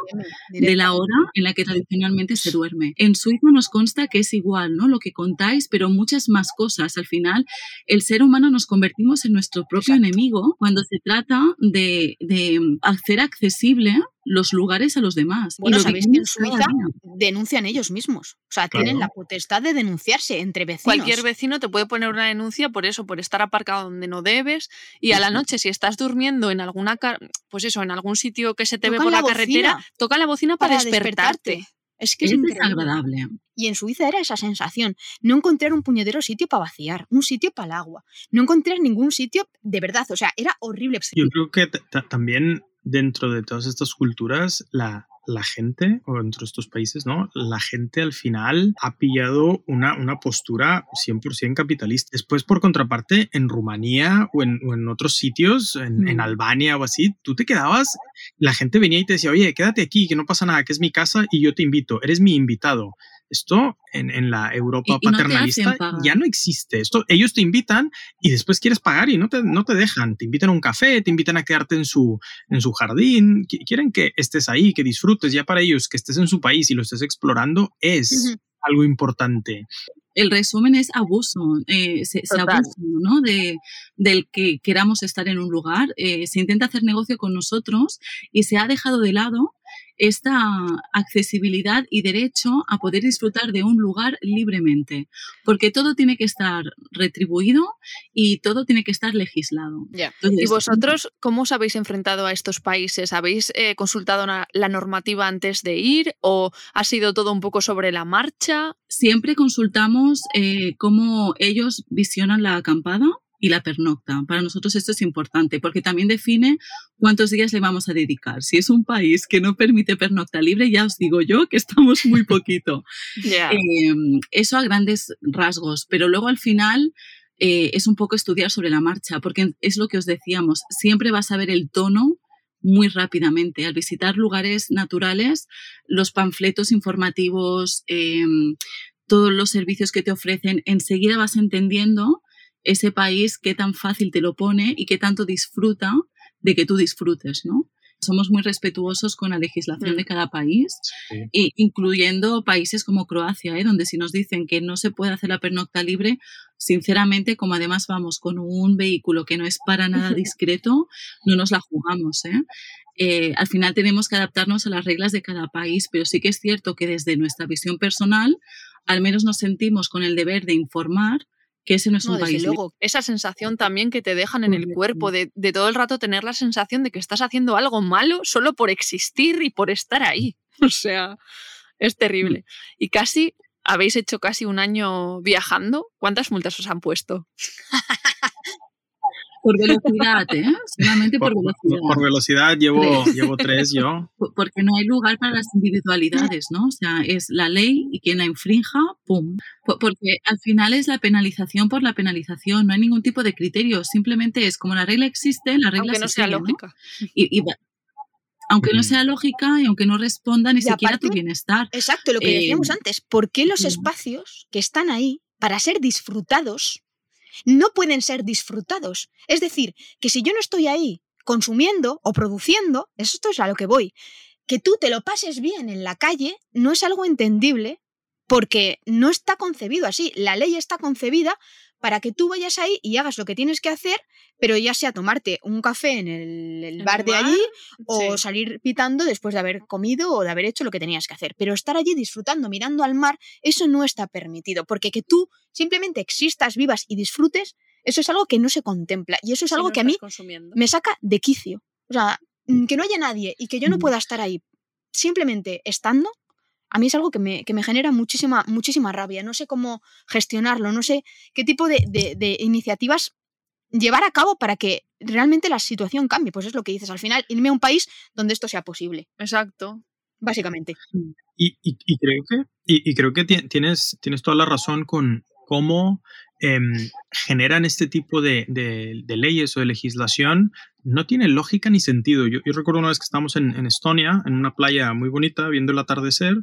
S4: de la hora en la que tradicionalmente se duerme. En Suiza nos, consta que es igual, ¿no? Lo que contáis, pero muchas más cosas. Al final, el ser humano nos convertimos en nuestro propio enemigo cuando se trata de, de hacer accesible los lugares a los demás.
S2: Bueno, sabéis que en Suiza denuncian ellos mismos. O sea, tienen la potestad de denunciarse entre vecinos.
S3: Cualquier vecino te puede poner una denuncia por eso, por estar aparcado donde no debes. Y a la noche, si estás durmiendo en alguna, pues eso, en algún sitio que se te ve por la, carretera, toca la bocina para, despertarte.
S4: Es que es, agradable.
S2: Y en Suiza era esa sensación. No encontrar un puñetero sitio para vaciar, un sitio para el agua. No encontrar ningún sitio de verdad. O sea, era horrible.
S5: Yo creo que también dentro de todas estas culturas, la, la gente, o dentro de estos países, ¿no? La gente al final ha pillado una, una postura 100% capitalista. Después, por contraparte, en Rumanía o en, o en otros sitios, en, en. Albania o así, tú te quedabas, la gente venía y te decía, oye, quédate aquí, que no pasa nada, que es mi casa y yo te invito, eres mi invitado. Esto en, en la Europa paternalista ya no existe. Esto, ellos te invitan y después quieres pagar y no te, no te dejan. Te invitan a un café, te invitan a quedarte en su, en su jardín. Quieren que estés ahí, que disfrutes. Ya para ellos, que estés en su país y lo estés explorando es algo importante
S4: el resumen es abuso, eh, se, abusa ¿no? de, del que queramos estar en un lugar, eh, se intenta hacer negocio con nosotros y se ha dejado de lado esta accesibilidad y derecho a poder disfrutar de un lugar libremente, porque todo tiene que estar retribuido y todo tiene que estar legislado.
S3: ¿Y vosotros cómo os habéis enfrentado a estos países? ¿Habéis eh, consultado la normativa antes de ir o ha sido todo un poco sobre la marcha?
S4: Siempre consultamos eh, cómo ellos visionan la acampada y la pernocta. Para nosotros esto es importante porque también define cuántos días le vamos a dedicar. Si es un país que no permite pernocta libre, ya os digo yo que estamos muy poquito. Em, eso a grandes rasgos, pero luego al final eh, es un poco estudiar sobre la marcha porque es lo que os decíamos, siempre vas a ver el tono muy rápidamente. Al visitar lugares naturales, los panfletos informativos, em, todos los servicios que te ofrecen, enseguida vas entendiendo ese país qué tan fácil te lo pone y qué tanto disfruta de que tú disfrutes, ¿no? Somos muy respetuosos con la legislación de mm. cada país, incluyendo países como Croacia, ¿eh? donde si nos dicen que no se puede hacer la pernocta libre, sinceramente, como además vamos con un vehículo que no es para nada discreto, no nos la jugamos. ¿eh? Eh, al final tenemos que adaptarnos a las reglas de cada país, pero sí que es cierto que desde nuestra visión personal, al menos nos sentimos con el deber de informar que ese no es un país.
S3: Luego, esa sensación también que te dejan en el cuerpo, de, de, todo el rato tener la sensación de que estás haciendo algo malo solo por existir y por estar ahí. O sea, es terrible. Y casi, habéis hecho casi un año viajando. ¿Cuántas multas os han puesto?
S4: Por velocidad, ¿eh? Solamente por, velocidad.
S5: Por velocidad llevo, llevo tres yo.
S4: Porque no hay lugar para las individualidades, ¿no? O sea, es la ley y quien la infrinja, ¡pum! Porque al final es la penalización por la penalización, no hay ningún tipo de criterio, simplemente es como la regla existe, la regla
S3: aunque no sea lógica.
S4: Y, aunque no sea lógica y aunque no responda ni siquiera a tu bienestar.
S2: Exacto, lo que decíamos eh, antes, ¿por qué los espacios que están ahí para ser disfrutados no pueden ser disfrutados. Es decir, que si yo no estoy ahí consumiendo o produciendo, esto es a lo que voy, que tú te lo pases bien en la calle no es algo entendible porque no está concebido así. La ley está concebida para que tú vayas ahí y hagas lo que tienes que hacer, pero ya sea tomarte un café en el, bar de allí o salir pitando después de haber comido o de haber hecho lo que tenías que hacer. Pero estar allí disfrutando, mirando al mar, eso no está permitido, porque que tú simplemente existas, vivas y disfrutes, eso es algo que no se contempla y eso es algo que a mí me saca de quicio. O sea, mm, que no haya nadie y que yo no pueda estar ahí simplemente estando, a mí es algo que me, genera muchísima, muchísima rabia. No sé cómo gestionarlo, no sé qué tipo de, iniciativas llevar a cabo para que realmente la situación cambie. Pues es lo que dices, al final, irme a un país donde esto sea posible.
S3: Exacto.
S2: Básicamente.
S5: Y, creo que, y, creo que tienes, tienes toda la razón con cómo em, generan este tipo de, leyes o de legislación no tiene lógica ni sentido. Yo, recuerdo una vez que estábamos en, en, Estonia, en una playa muy bonita, viendo el atardecer,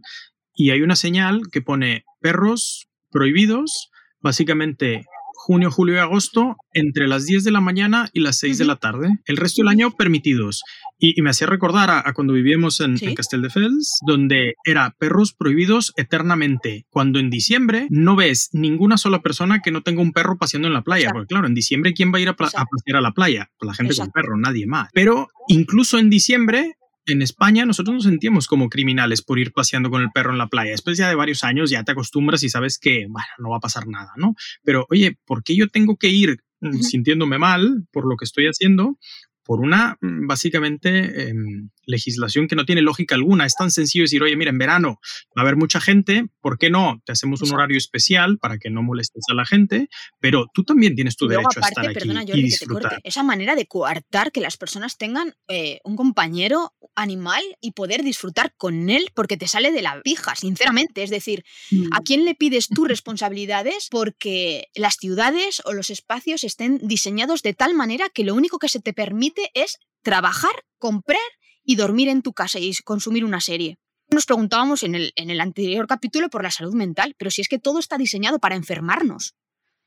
S5: y hay una señal que pone perros prohibidos, básicamente junio, julio y agosto, entre las 10 de la mañana y las 6 de la tarde. El resto del año permitidos. Y, me hacía recordar a, cuando vivíamos en, ¿Sí? de Fels, donde era perros prohibidos eternamente, cuando en diciembre no ves ninguna sola persona que no tenga un perro paseando en la playa, porque claro, en diciembre ¿quién va a ir a, a pasear a la playa? Pues la gente con perro, nadie más. Pero incluso en diciembre en España nosotros nos sentíamos como criminales por ir paseando con el perro en la playa. Después ya de varios años ya te acostumbras y sabes que, bueno, no va a pasar nada, ¿no? Pero, oye, ¿por qué yo tengo que ir mm, sintiéndome mal por lo que estoy haciendo por una, mm, básicamente, em, legislación que no tiene lógica alguna. Es tan sencillo decir, oye, mira, en verano va a haber mucha gente, ¿por qué no? Te hacemos un horario especial para que no molestes a la gente, pero tú también tienes tu derecho a estar aquí y disfrutar.
S2: esa manera de coartar que las personas tengan eh, un compañero animal y poder disfrutar con él porque te sale de la pija, sinceramente. Es decir, ¿a mm. quién le pides tus responsabilidades porque las ciudades o los espacios estén diseñados de tal manera que lo único que se te permite es trabajar, comprar y dormir en tu casa y consumir una serie? Nos preguntábamos en el, en el anterior capítulo por la salud mental, pero si es que todo está diseñado para enfermarnos.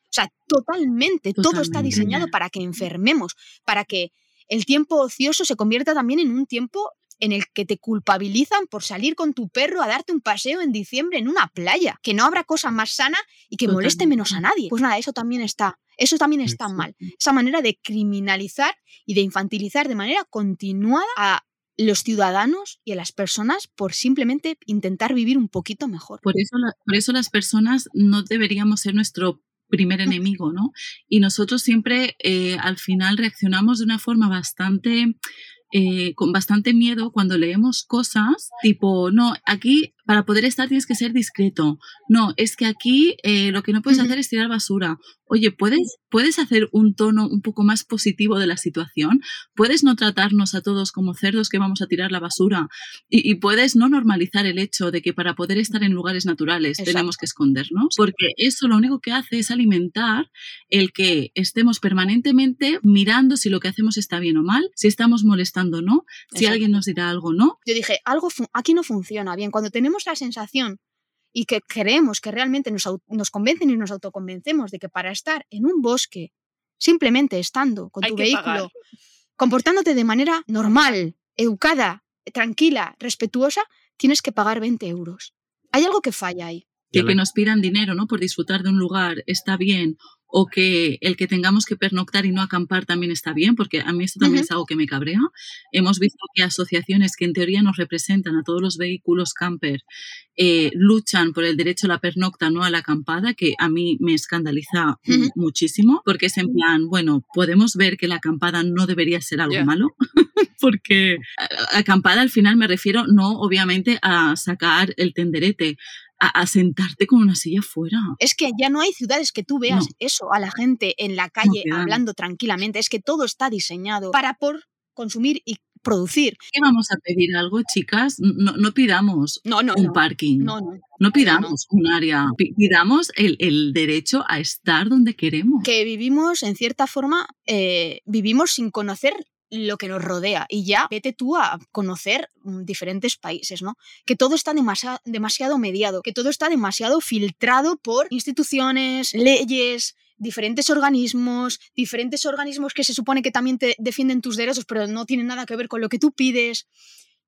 S2: O sea, totalmente, todo está diseñado para que enfermemos, para que el tiempo ocioso se convierta también en un tiempo en el que te culpabilizan por salir con tu perro a darte un paseo en diciembre en una playa, que no habrá cosa más sana y que moleste menos a nadie. Pues nada, eso también está, eso también está mal. Esa manera de criminalizar y de infantilizar de manera continuada a los ciudadanos y a las personas por simplemente intentar vivir un poquito mejor.
S4: Por eso, por eso las personas no deberíamos ser nuestro primer enemigo, ¿no? Y nosotros siempre eh, al final reaccionamos de una forma bastante eh, con bastante miedo cuando leemos cosas tipo, no, aquí para poder estar tienes que ser discreto. No, es que aquí eh, lo que no puedes hacer es tirar basura. Oye, ¿puedes, ¿puedes hacer un tono un poco más positivo de la situación? ¿Puedes no tratarnos a todos como cerdos que vamos a tirar la basura? Y, puedes no normalizar el hecho de que para poder estar en lugares naturales tenemos que escondernos, porque eso lo único que hace es alimentar el que estemos permanentemente mirando si lo que hacemos está bien o mal, si estamos molestando o no, si alguien nos dirá algo o no.
S2: Yo dije, algo aquí no funciona bien. Cuando tenemos la sensación y que creemos que realmente nos, nos convencen y nos autoconvencemos de que para estar en un bosque, simplemente estando con tu vehículo, comportándote de manera normal, educada, tranquila, respetuosa, tienes que pagar 20 euros. Hay algo que falla ahí.
S4: Que, que nos pidan dinero, ¿no? Por disfrutar de un lugar está bien, o que el que tengamos que pernoctar y no acampar también está bien, porque a mí esto también es algo que me cabrea. Hemos visto que asociaciones que en teoría nos representan a todos los vehículos camper eh, luchan por el derecho a la pernocta, no a la acampada, que a mí me escandaliza muchísimo, porque es en plan, bueno, podemos ver que la acampada no debería ser algo malo, porque acampada al final me refiero no obviamente a sacar el tenderete, a, sentarte con una silla fuera.
S2: Es que ya no hay ciudades que tú veas eso a la gente en la calle hablando tranquilamente. Es que todo está diseñado para por consumir y producir.
S4: ¿Qué vamos a pedir algo, chicas? No, no pidamos un parking. No, no. pidamos un área. Pidamos el, el, derecho a estar donde queremos.
S2: Que vivimos, en cierta forma, eh, vivimos sin conocer lo que nos rodea y ya vete tú a conocer mm, diferentes países, ¿no? Que todo está demasiado, demasiado mediado, que todo está demasiado filtrado por instituciones, leyes, diferentes organismos, diferentes organismos que se supone que también te defienden tus derechos, pero no tienen nada que ver con lo que tú pides.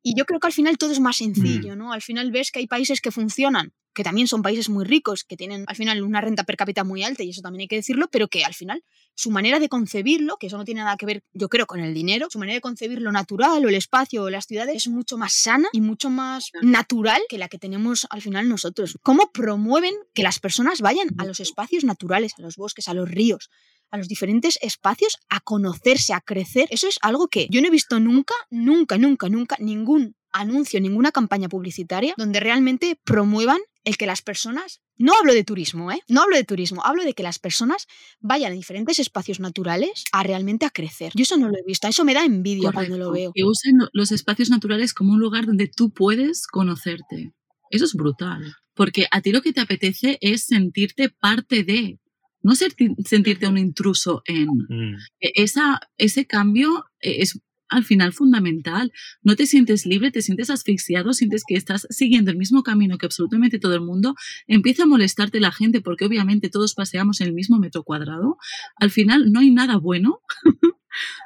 S2: Y yo creo que al final todo es más mm. sencillo, ¿no? Al final ves que hay países que funcionan que también son países muy ricos, que tienen al final una renta per cápita muy alta, y eso también hay que decirlo, pero que al final su manera de concebirlo, que eso no tiene nada que ver, yo creo, con el dinero, su manera de concebir lo natural o el espacio o las ciudades es mucho más sana y mucho más natural que la que tenemos al final nosotros. ¿Cómo promueven que las personas vayan a los espacios naturales, a los bosques, a los ríos? A los diferentes espacios a conocerse, a crecer. Eso es algo que yo no he visto nunca, nunca, nunca, nunca, ningún anuncio, ninguna campaña publicitaria donde realmente promuevan el que las personas, no hablo de turismo, ¿eh? No hablo de turismo, hablo de que las personas vayan a diferentes espacios naturales a realmente a crecer. Yo eso no lo he visto, eso me da envidia cuando lo veo.
S4: Que usen los espacios naturales como un lugar donde tú puedes conocerte. Eso es brutal. Porque a ti lo que te apetece es sentirte parte de, no sentirte un intruso en. Mm. E, esa, ese cambio e, es al final fundamental. No te sientes libre, te sientes asfixiado, sientes que estás siguiendo el mismo camino que absolutamente todo el mundo. Empieza a molestarte la gente porque obviamente todos paseamos en el mismo metro cuadrado. Al final no hay nada bueno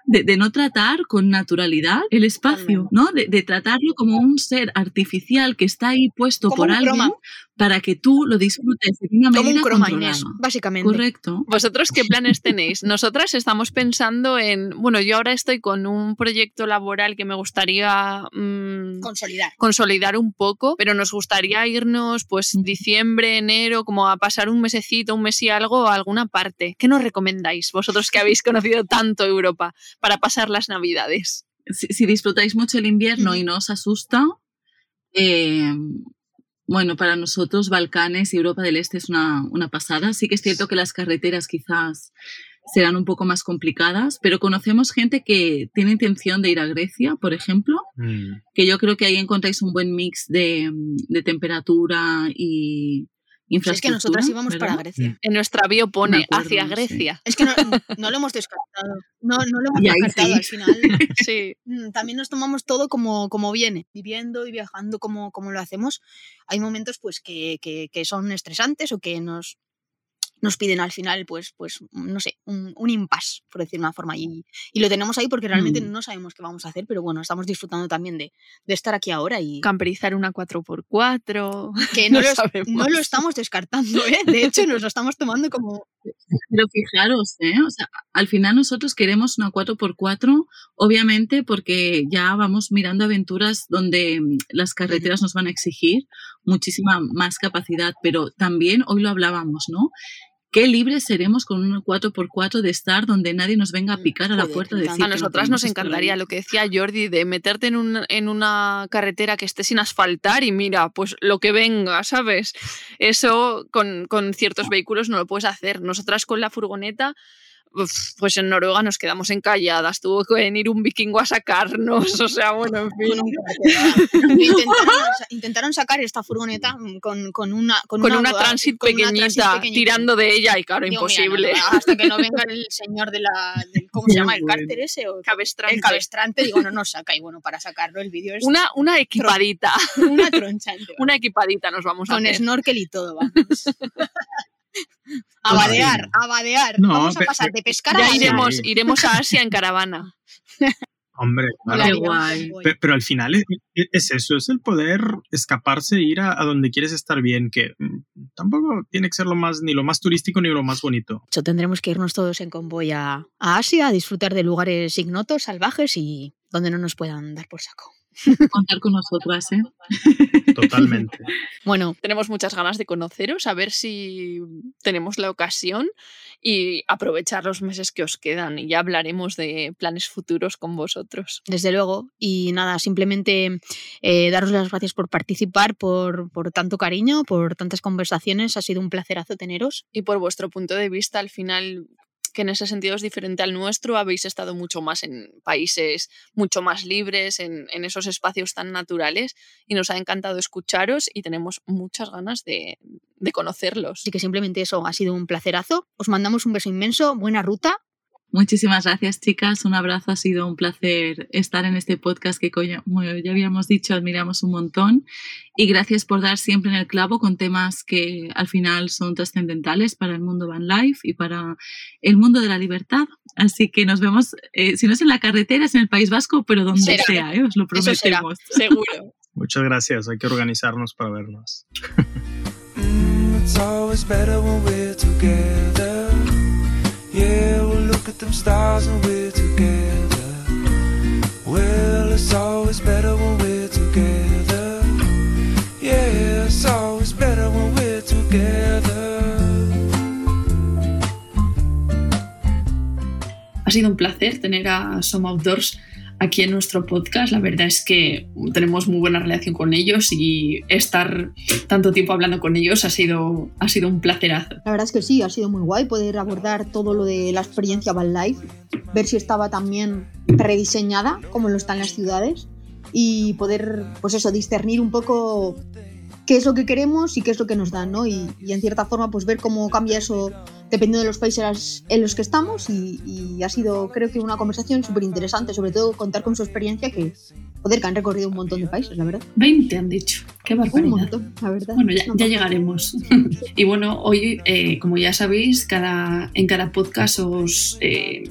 S4: de, no tratar con naturalidad el espacio, ¿no? De, tratarlo como un ser artificial que está ahí puesto por alguien para que tú lo disfrutes de una manera como un
S2: básicamente.
S4: Correcto.
S3: ¿Vosotros qué planes tenéis? Nosotras estamos pensando en, bueno, yo ahora estoy con un proyecto laboral que me gustaría
S2: mm, consolidar.
S3: consolidar un poco, pero nos gustaría irnos pues diciembre, enero, como a pasar un mesecito, un mes y algo a alguna parte. ¿Qué nos recomendáis vosotros que habéis conocido tanto Europa para pasar las navidades?
S4: Si, disfrutáis mucho el invierno y no os asusta, eh, bueno, para nosotros Balcanes y Europa del Este es una, una, pasada. Sí que es cierto que las carreteras quizás serán un poco más complicadas, pero conocemos gente que tiene intención de ir a Grecia, por ejemplo, mm. que yo creo que ahí encontráis un buen mix de, de temperatura y,
S2: es que nosotras íbamos para Grecia.
S3: Mm. En nuestra bio pone hacia Grecia.
S2: Es que no, lo hemos descartado. No, no lo hemos descartado al final. sí. Mm, también nos tomamos todo como, como viene, viviendo y viajando como, como lo hacemos. Hay momentos pues que, que, que son estresantes o que nos, nos piden al final, pues, pues no sé, un, un impasse, por decir una forma. Y, y, lo tenemos ahí porque realmente mm. no sabemos qué vamos a hacer, pero bueno, estamos disfrutando también de, de estar aquí ahora y...
S3: Camperizar una 4x4.
S2: Que no, lo, no lo estamos descartando, ¿eh? De hecho, nos lo estamos tomando como...
S4: Pero fijaros, ¿eh? O sea, al final nosotros queremos una 4x4, obviamente porque ya vamos mirando aventuras donde mm, las carreteras nos van a exigir muchísima más capacidad, pero también hoy lo hablábamos, ¿no? Qué libres seremos con un 4x4 de estar donde nadie nos venga a mm, picar a la puerta de decir.
S3: A nosotras nos encantaría lo que decía Jordi de meterte en, un, en una carretera que esté sin asfaltar y mira, pues lo que venga, ¿sabes? Eso con, con ciertos vehículos no lo puedes hacer. Nosotras con la furgoneta pues en Noruega nos quedamos encalladas, tuvo que venir un vikingo a sacarnos, o sea, bueno, en fin.
S2: intentaron, sacar esta furgoneta con, con una,
S3: con, una, transit pequeñita, tirando de ella y claro, imposible.
S2: hasta que no venga el señor de la, ¿cómo se llama? ¿El cárter ese? O
S3: cabestrante.
S2: El cabestrante, digo, no nos saca y bueno, para sacarlo el vídeo es...
S3: Una, una equipadita.
S2: una tronchante.
S3: Una equipadita nos vamos
S2: a
S3: hacer.
S2: Con snorkel y todo, vamos. A badear, a badear. Vamos a pasar de pescar
S3: a iremos, iremos a Asia en caravana.
S5: Hombre, Pero, al final es, eso, es el poder escaparse e ir a, donde quieres estar bien, que mm, tampoco tiene que ser lo más, ni lo más turístico ni lo más bonito.
S2: Hecho, tendremos que irnos todos en convoy a, a Asia, a disfrutar de lugares ignotos, salvajes y donde no nos puedan dar por saco.
S4: contar con nosotras, ¿eh?
S5: Totalmente.
S3: bueno, tenemos muchas ganas de conoceros, a ver si tenemos la ocasión y aprovechar los meses que os quedan y ya hablaremos de planes futuros con vosotros.
S2: Desde luego, y nada, simplemente eh, daros las gracias por participar, por, por tanto cariño, por tantas conversaciones, ha sido un placerazo teneros.
S3: Y por vuestro punto de vista, al final que en ese sentido es diferente al nuestro. Habéis estado mucho más en países mucho más libres, en, esos espacios tan naturales y nos ha encantado escucharos y tenemos muchas ganas de, de conocerlos.
S2: Así que simplemente eso, ha sido un placerazo. Os mandamos un beso inmenso, buena ruta
S4: Muchísimas gracias, chicas. Un abrazo. Ha sido un placer estar en este podcast que, como ya habíamos dicho, admiramos un montón. Y gracias por dar siempre en el clavo con temas que al final son trascendentales para el mundo van life y para el mundo de la libertad. Así que nos vemos, eh, si no es en la carretera, es en el País Vasco, pero donde sea, ¿eh? os lo prometemos.
S3: seguro.
S5: Muchas gracias. Hay que organizarnos para vernos.
S6: look at them stars when we're together. Well, it's always better when we're together. Yeah, it's always better when we're together.
S3: Ha sido un placer tener a Some Outdoors aquí en nuestro podcast. La verdad es que tenemos muy buena relación con ellos y estar tanto tiempo hablando con ellos ha sido, ha sido un placerazo.
S2: La verdad es que sí, ha sido muy guay poder abordar todo lo de la experiencia Van Life, ver si estaba también rediseñada como lo están las ciudades y poder, pues eso, discernir un poco qué es lo que queremos y qué es lo que nos dan, ¿no? Y, y en cierta forma, pues ver cómo cambia eso dependiendo de los países en los que estamos y, ha sido creo que una conversación súper interesante, sobre todo contar con su experiencia que, joder, que han recorrido un montón de países, la verdad.
S3: 20 han dicho, qué barbaridad.
S2: Un montón, la verdad.
S3: Bueno, ya, llegaremos. y bueno, hoy, eh, como ya sabéis, cada, en cada podcast os... Eh,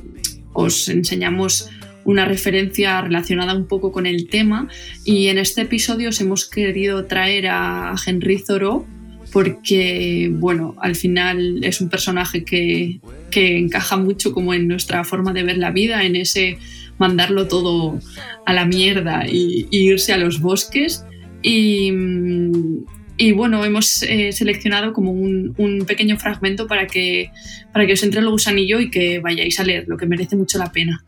S7: os enseñamos una referencia relacionada un poco con el tema y en este episodio os hemos querido traer a Henry Thoreau porque, bueno, al final es un personaje que, encaja mucho como en nuestra forma de ver la vida, en ese mandarlo todo a la mierda y, irse a los bosques. Y, bueno, hemos eh, seleccionado como un, un, pequeño fragmento para que, para que os entre el gusanillo y que vayáis a leer, lo que merece mucho la pena.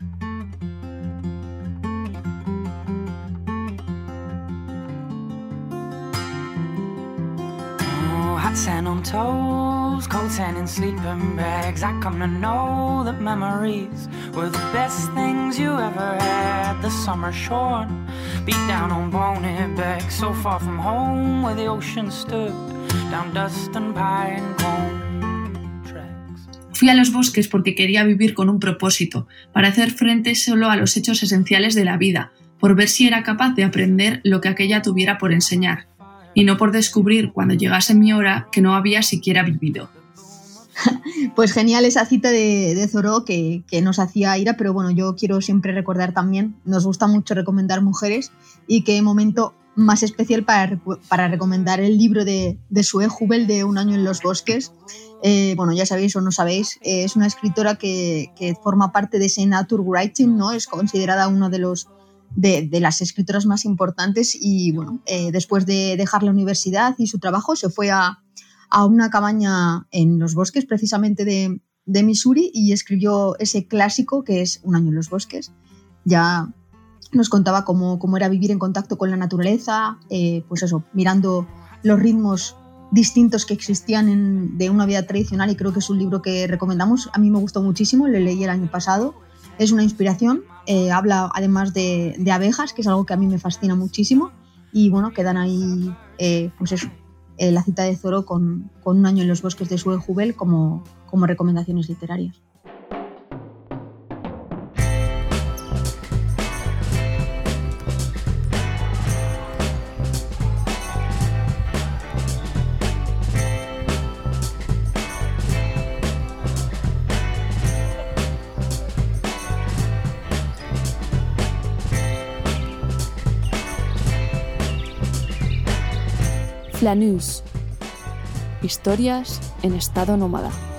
S7: Tan on toes, cold tan in sleeping bags. I come to know that memories were the best things you ever had. The summer shorn, beat down on bony back, so far from home where the ocean stood, down dust and pine cone. Fui a los bosques porque quería vivir con un propósito, para hacer frente solo a los hechos esenciales de la vida, por ver si era capaz de aprender lo que aquella tuviera por enseñar y no por descubrir cuando llegase mi hora que no había siquiera vivido.
S2: Pues genial esa cita de, de Zoró que, nos hacía ira, pero bueno, yo quiero siempre recordar también, nos gusta mucho recomendar mujeres y qué momento más especial para, para recomendar el libro de, de Sue Jubel de Un año en los bosques. Eh, bueno, ya sabéis o no sabéis, eh, es una escritora que, que, forma parte de ese Nature Writing, ¿no? Es considerada uno de los de, las escritoras más importantes y bueno, eh, después de dejar la universidad y su trabajo se fue a, una cabaña en los bosques precisamente de, Missouri y escribió ese clásico que es Un año en los bosques. Ya nos contaba cómo, era vivir en contacto con la naturaleza, eh, pues eso, mirando los ritmos distintos que existían de una vida tradicional y creo que es un libro que recomendamos. A mí me gustó muchísimo, lo leí el año pasado es una inspiración. Eh, habla además de, abejas, que es algo que a mí me fascina muchísimo. Y bueno, quedan ahí, eh, pues eso, eh, la cita de Zoro con, con, un año en los bosques de Sue Jubel como, como recomendaciones literarias.
S3: Flanús. Historias en estado nómada.